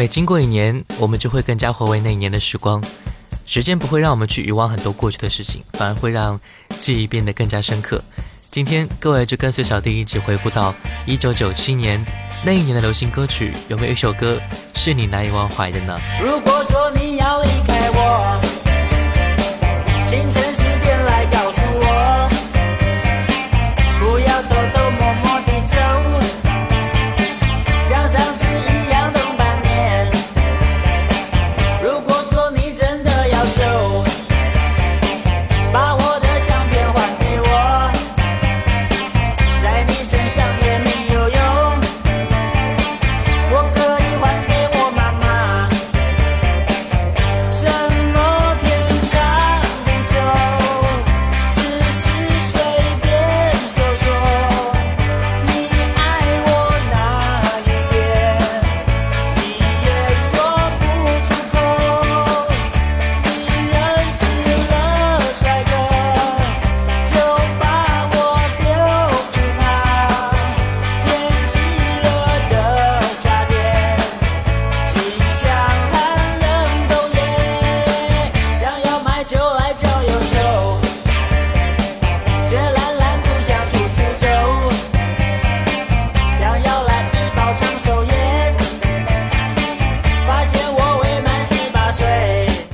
每经过一年，我们就会更加回味那一年的时光。时间不会让我们去遗忘很多过去的事情，反而会让记忆变得更加深刻。今天各位就跟随小弟一起回顾到一九九七年那一年的流行歌曲，有没有一首歌是你难以忘怀的呢？如果说你要离开我，清晨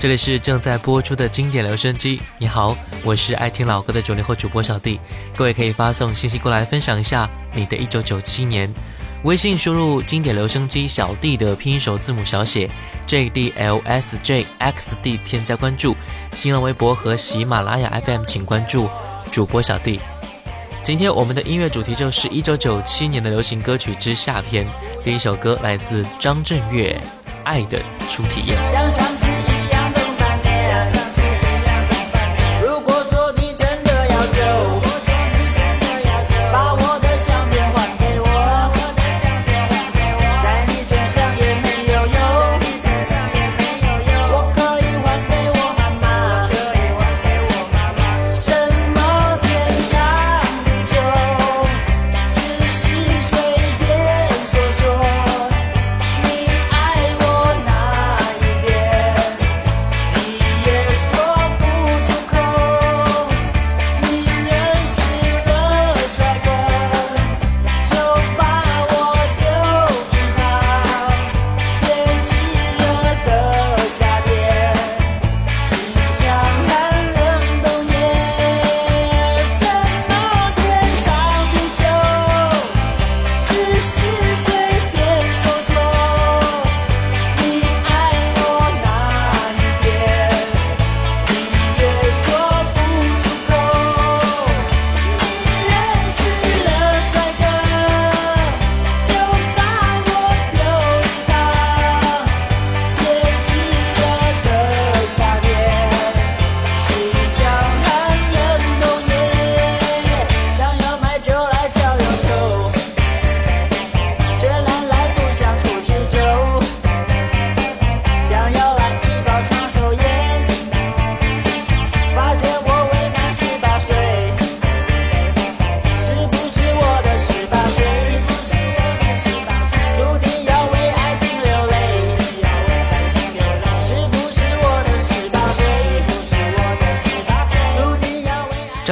这里是正在播出的经典留声机。你好，我是爱听老歌的九零后主播小弟。各位可以发送信息过来分享一下你的一九九七年。微信输入经典留声机小弟的拼音首字母小写 J D L S J X D 添加关注。新浪微博和喜马拉雅 FM 请关注主播小弟。今天我们的音乐主题就是一九九七年的流行歌曲之夏篇。第一首歌来自张震岳，《爱的初体验》。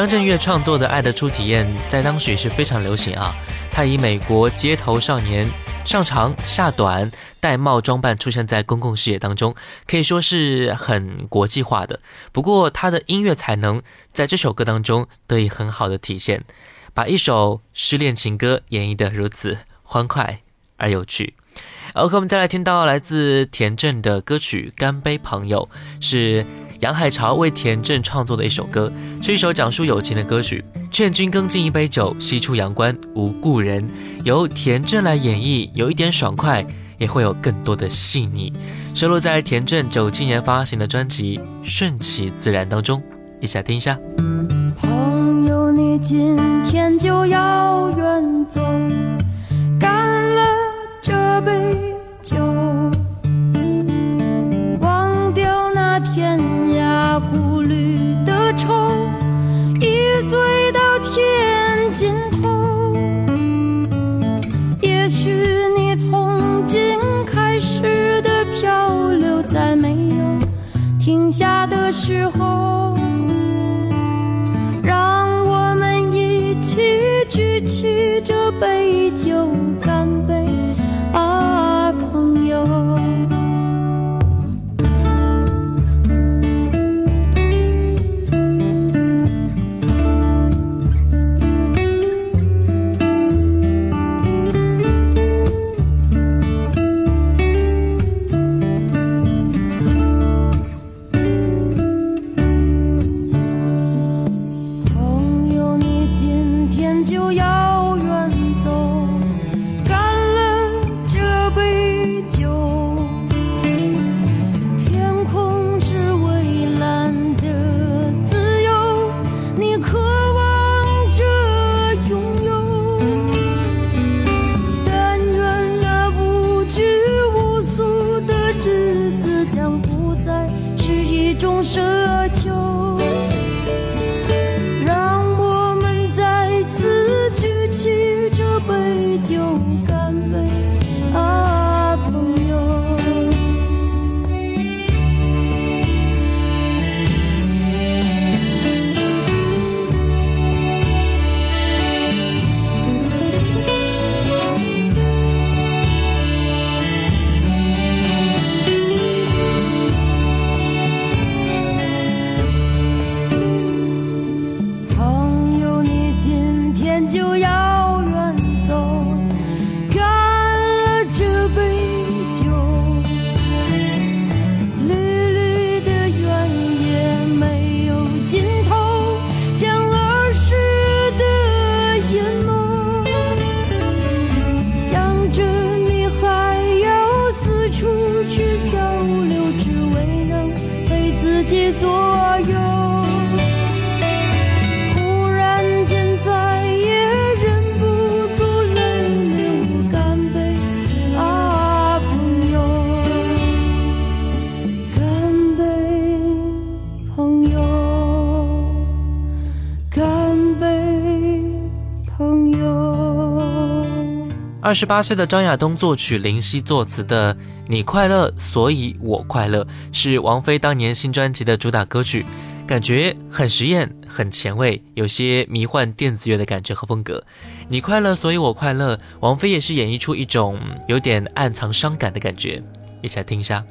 张震岳创作的《爱的初体验》在当时也是非常流行啊。他以美国街头少年上长下短、戴帽装扮出现在公共视野当中，可以说是很国际化的。不过他的音乐才能在这首歌当中得以很好的体现，把一首失恋情歌演绎得如此欢快而有趣。OK，我们再来听到来自田震的歌曲《干杯朋友》，是杨海潮为田震创作的一首歌，是一首讲述友情的歌曲。劝君更尽一杯酒，西出阳关无故人。由田震来演绎，有一点爽快，也会有更多的细腻。收录在田震九七年发行的专辑《顺其自然》当中，一起来听一下。朋友，你今天就要远走，记左右。十八岁的张亚东作曲、林夕作词的《你快乐所以我快乐》是王菲当年新专辑的主打歌曲，感觉很实验、很前卫，有些迷幻电子乐的感觉和风格。《你快乐所以我快乐》，王菲也是演绎出一种有点暗藏伤感的感觉，一起来听一下。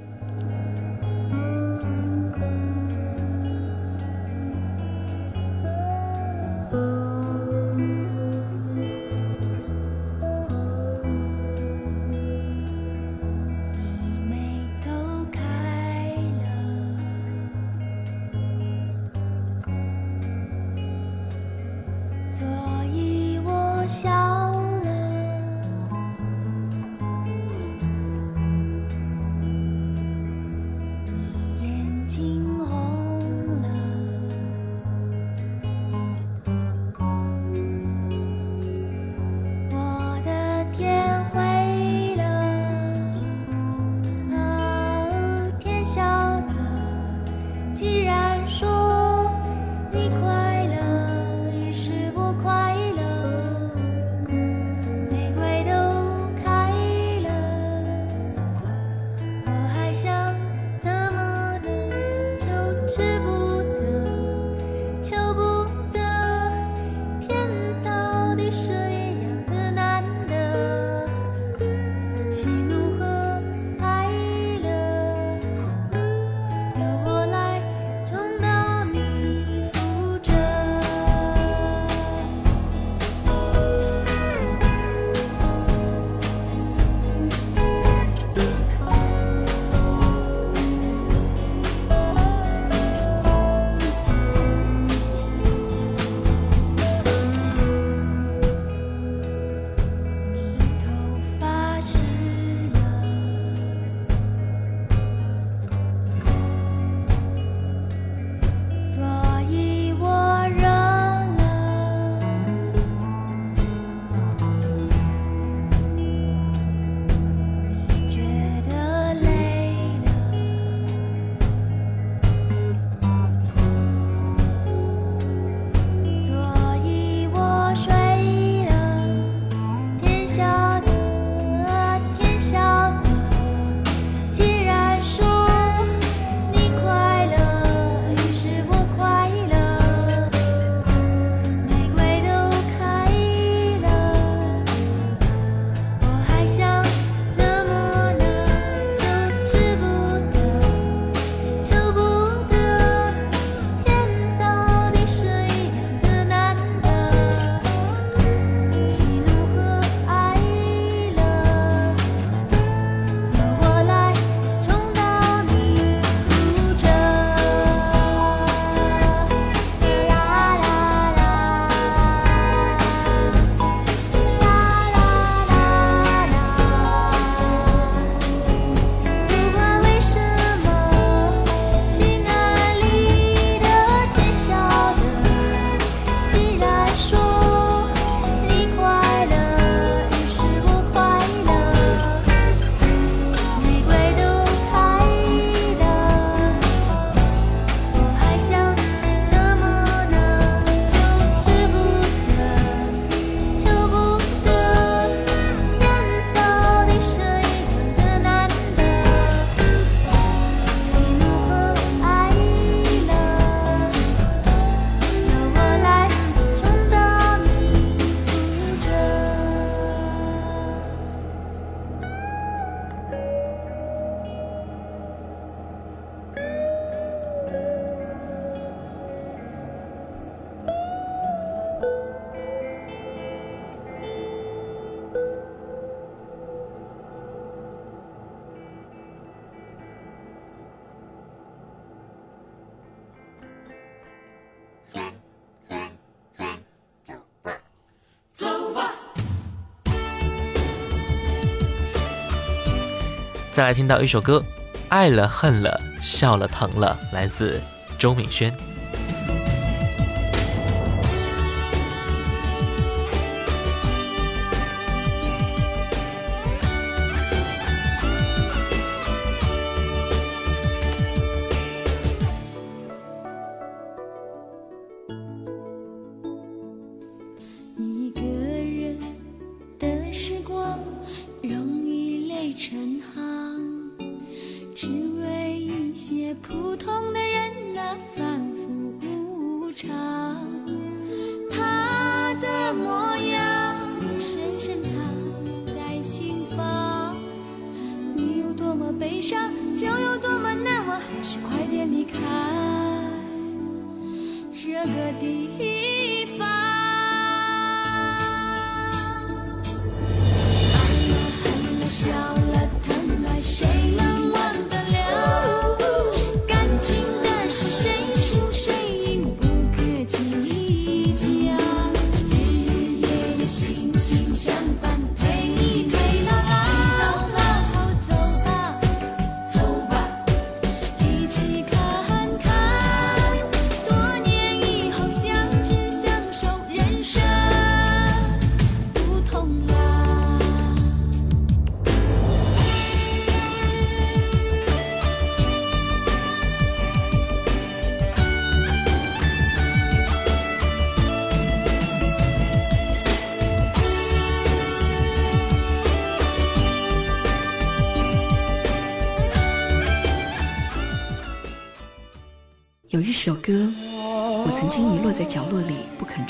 再来听到一首歌爱了恨了笑了疼了来自周敏轩。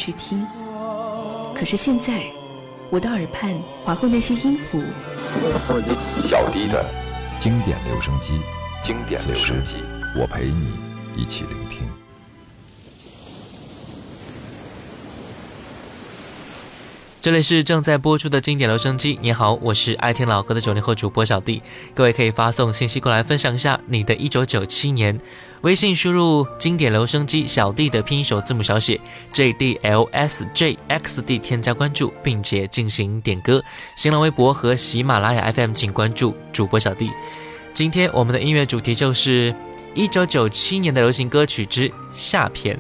去听，可是现在，我的耳畔划过那些音符，小弟的经典留声机，经典此时留声机。我陪你一起聆听。这里是正在播出的经典留声机。你好，我是爱听老歌的九零后主播小弟。各位可以发送信息过来分享一下你的一九九七年。微信输入“经典留声机”小弟的拼音首字母小写 J D L S J X D，添加关注，并且进行点歌。新浪微博和喜马拉雅 FM 请关注主播小弟。今天我们的音乐主题就是一九九七年的流行歌曲之下篇。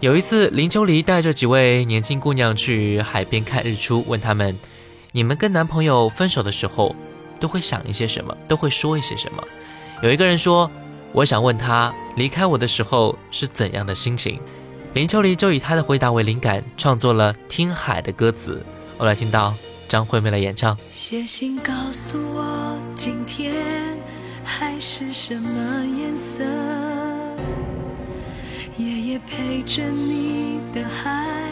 有一次，林秋离带着几位年轻姑娘去海边看日出，问她们：“你们跟男朋友分手的时候，都会想一些什么？都会说一些什么？”有一个人说：“我想问他离开我的时候是怎样的心情。”林秋离就以他的回答为灵感，创作了《听海》的歌词。我们来听到张惠妹的演唱。写信告诉我，今天海是什么颜色？夜夜陪着你的海，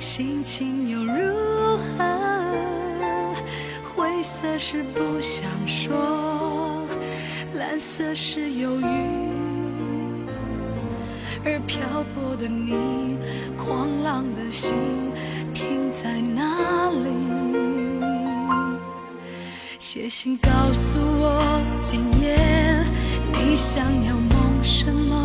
心情又如何？灰色是不想说，蓝色是忧郁，而漂泊的你，狂浪的心停在哪里？写信告诉我，今夜你想要梦什么？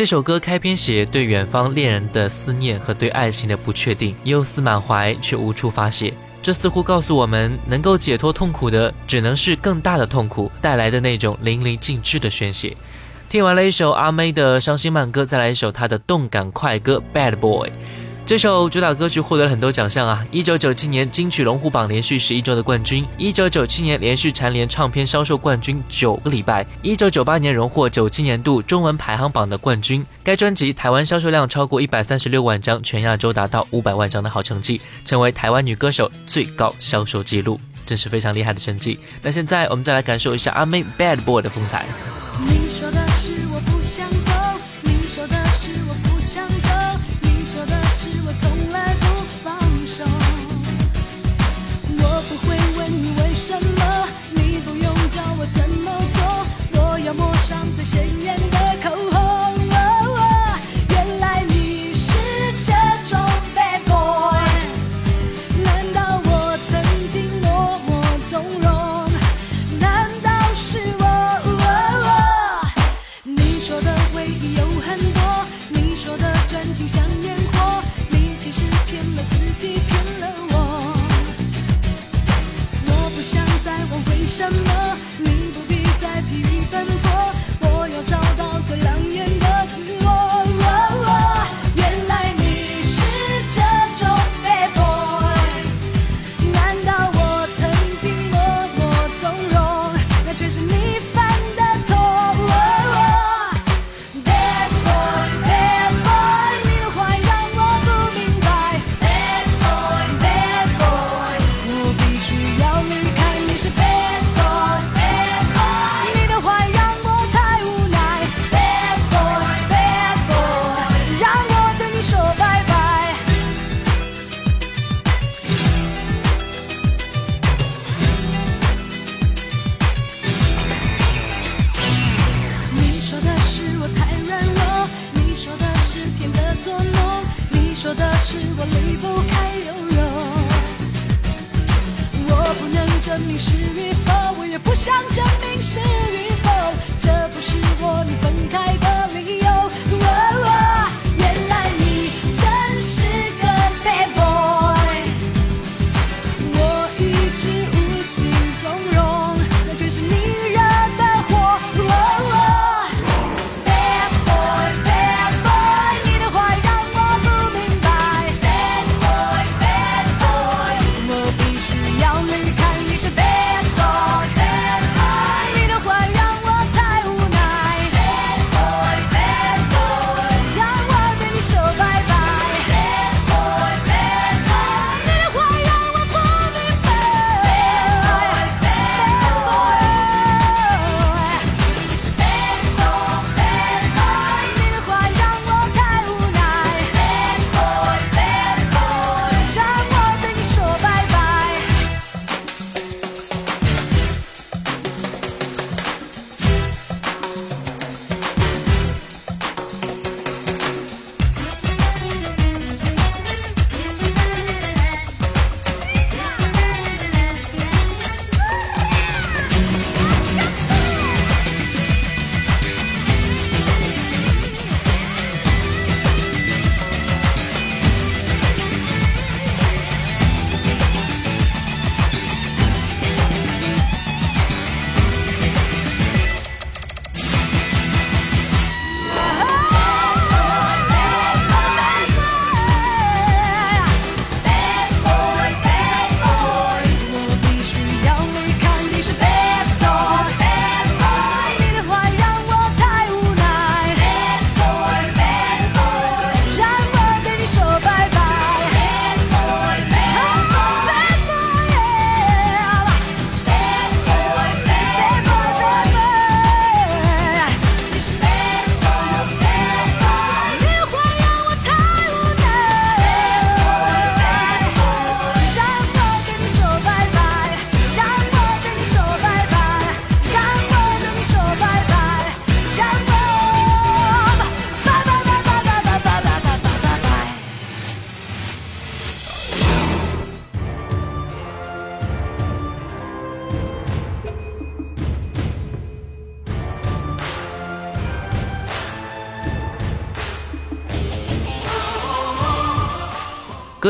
这首歌开篇写对远方恋人的思念和对爱情的不确定，忧思满怀却无处发泄。这似乎告诉我们，能够解脱痛苦的，只能是更大的痛苦带来的那种淋漓尽致的宣泄。听完了一首阿妹的伤心慢歌，再来一首她的动感快歌《Bad Boy》。这首主打歌曲获得了很多奖项啊！一九九七年金曲龙虎榜连续十一周的冠军，一九九七年连续蝉联唱片销售冠军九个礼拜，一九九八年荣获九七年度中文排行榜的冠军。该专辑台湾销售量超过一百三十六万张，全亚洲达到五百万张的好成绩，成为台湾女歌手最高销售纪录，真是非常厉害的成绩。那现在我们再来感受一下阿妹《Bad Boy》的风采。你说的是我不想走，你说的是我不想走，抹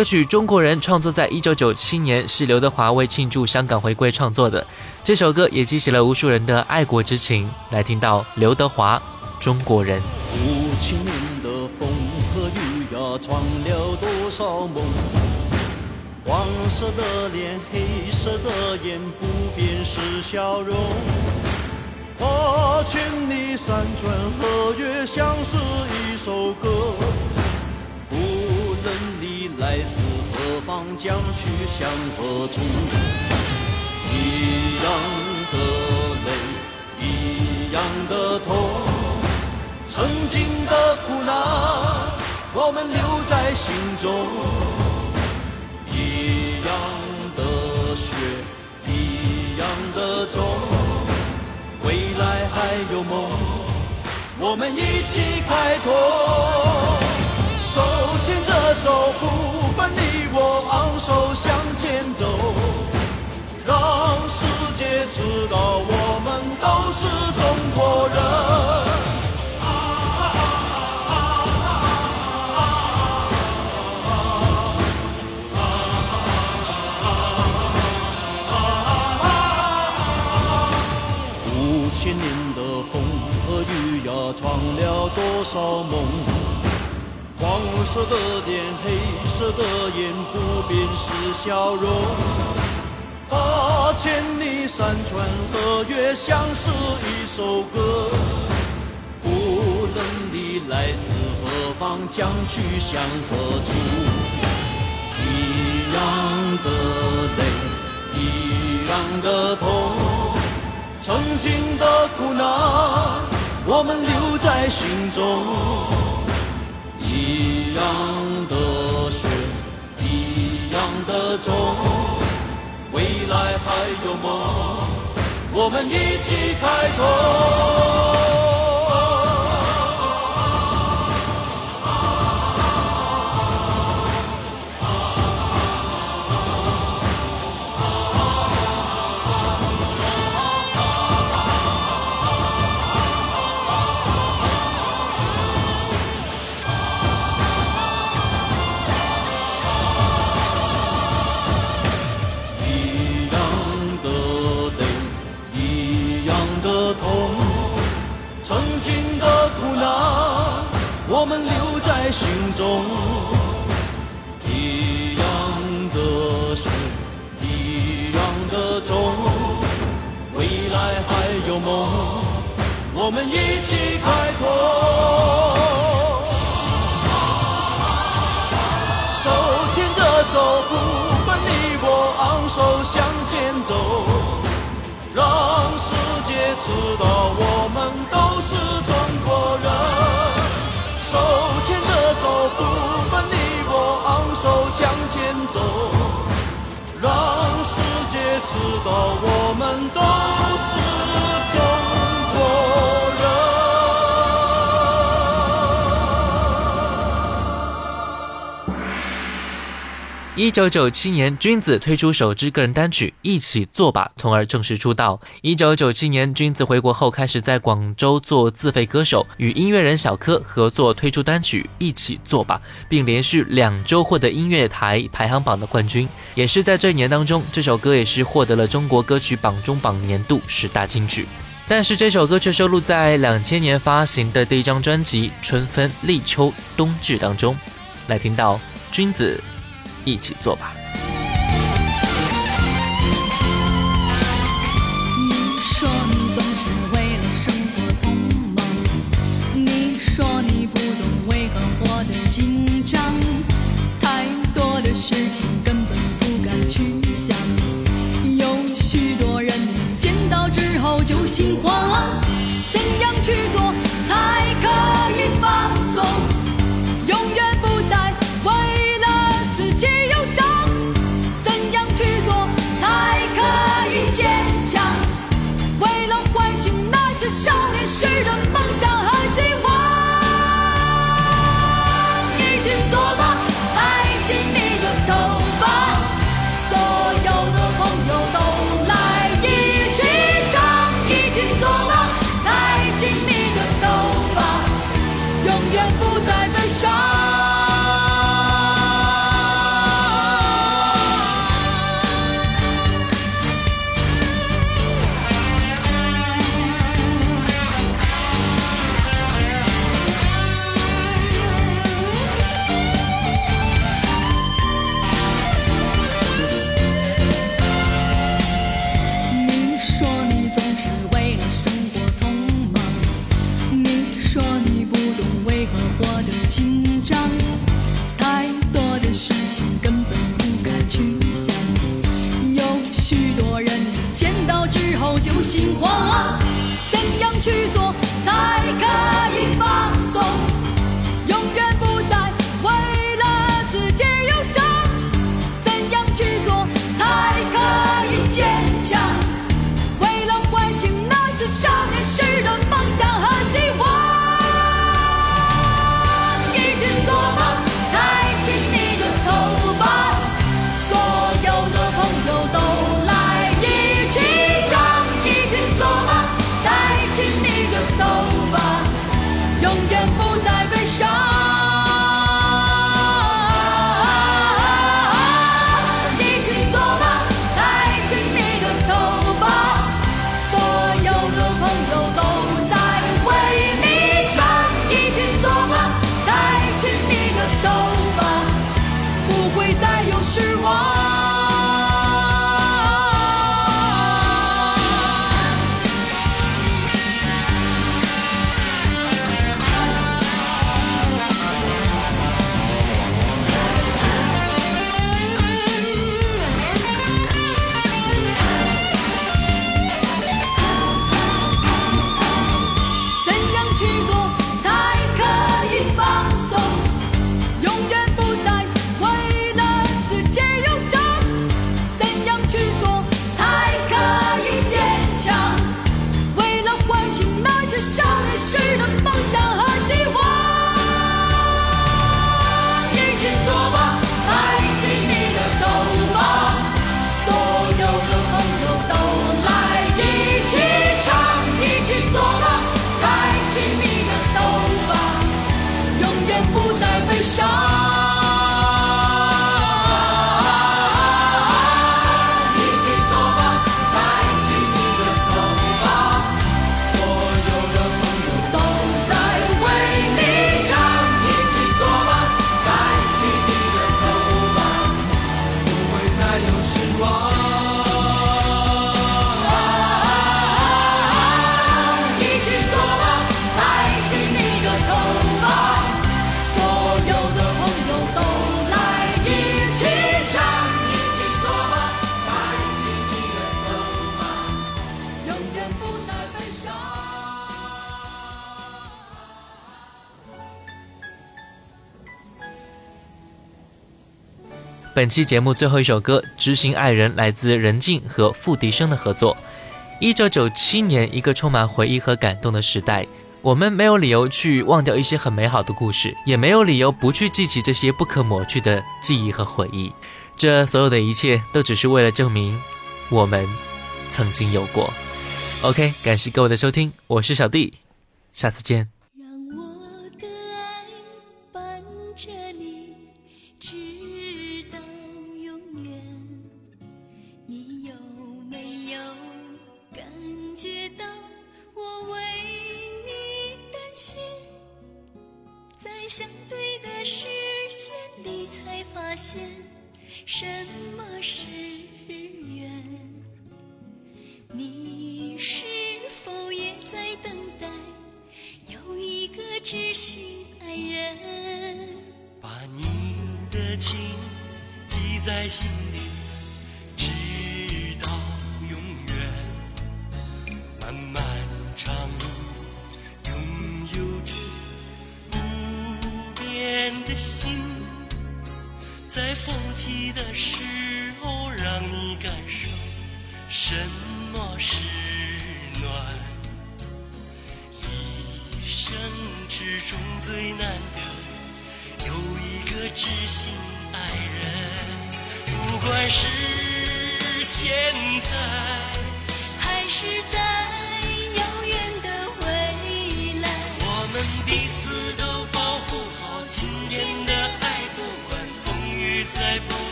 歌曲《中国人》创作在一九九七年，是刘德华为庆祝香港回归创作的。这首歌也激起了无数人的爱国之情。来听到刘德华《中国人》。五千年的风和雨呀，闯了多少梦？黄色的脸，黑色的眼，不变是笑容。八千里山川河岳，像是一首歌。来自何方，将去向何处，一样的泪，一样的痛。曾经的苦难，我们留在心中。一样的血，一样的种，未来还有梦，我们一起开拓。手，不分你我，昂首向前走，让世界知道我们都是中国人。五千年的风和雨呀，闯了多少梦？黄色的脸，黑色的眼，不变是笑容。八千里山川河岳，像是一首歌。无论你来自何方，将去向何处，一样的泪，一样的痛。曾经的苦难，我们留在心中。一一样的血，一样的种，未来还有梦，我们一起开拓。心中。一样的血，一样的种，未来还有梦，我们一起开拓。手牵着手，不分你我，昂首向前走，让世界知道我们走，让世界知道我们都一九九七年，君子推出首支个人单曲《一起做吧》，从而正式出道。一九九七年，君子回国后开始在广州做自费歌手，与音乐人小柯合作推出单曲《一起做吧》，并连续两周获得音乐台排行榜的冠军。也是在这一年当中，这首歌也是获得了中国歌曲榜中榜年度十大金曲。但是这首歌却收录在两千年发行的第一张专辑《春分、立秋、冬至》当中。来听到君子。一起做吧。你说你总是为了生活匆忙，你说你不懂为何活得紧张，太多的事情根本不敢去想，有许多人见到之后就心慌，本期节目最后一首歌《知心爱人》来自任静和付笛声的合作。一九九七年，一个充满回忆和感动的时代，我们没有理由去忘掉一些很美好的故事，也没有理由不去记起这些不可抹去的记忆和回忆。这所有的一切，都只是为了证明我们曾经有过。OK，感谢各位的收听，我是小弟，下次见。I'm she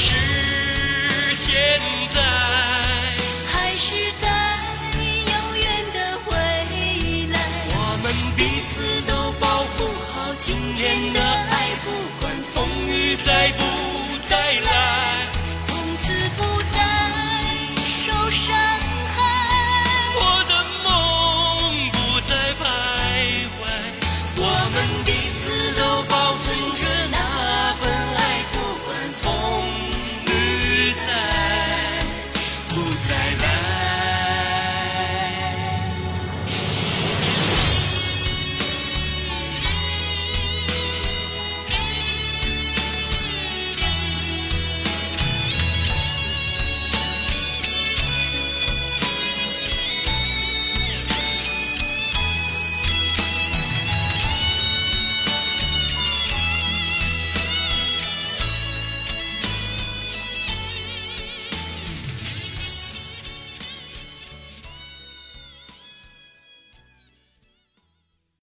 是现在还是在遥远的未来我们彼此都保护好今天的爱不管风雨再不再来。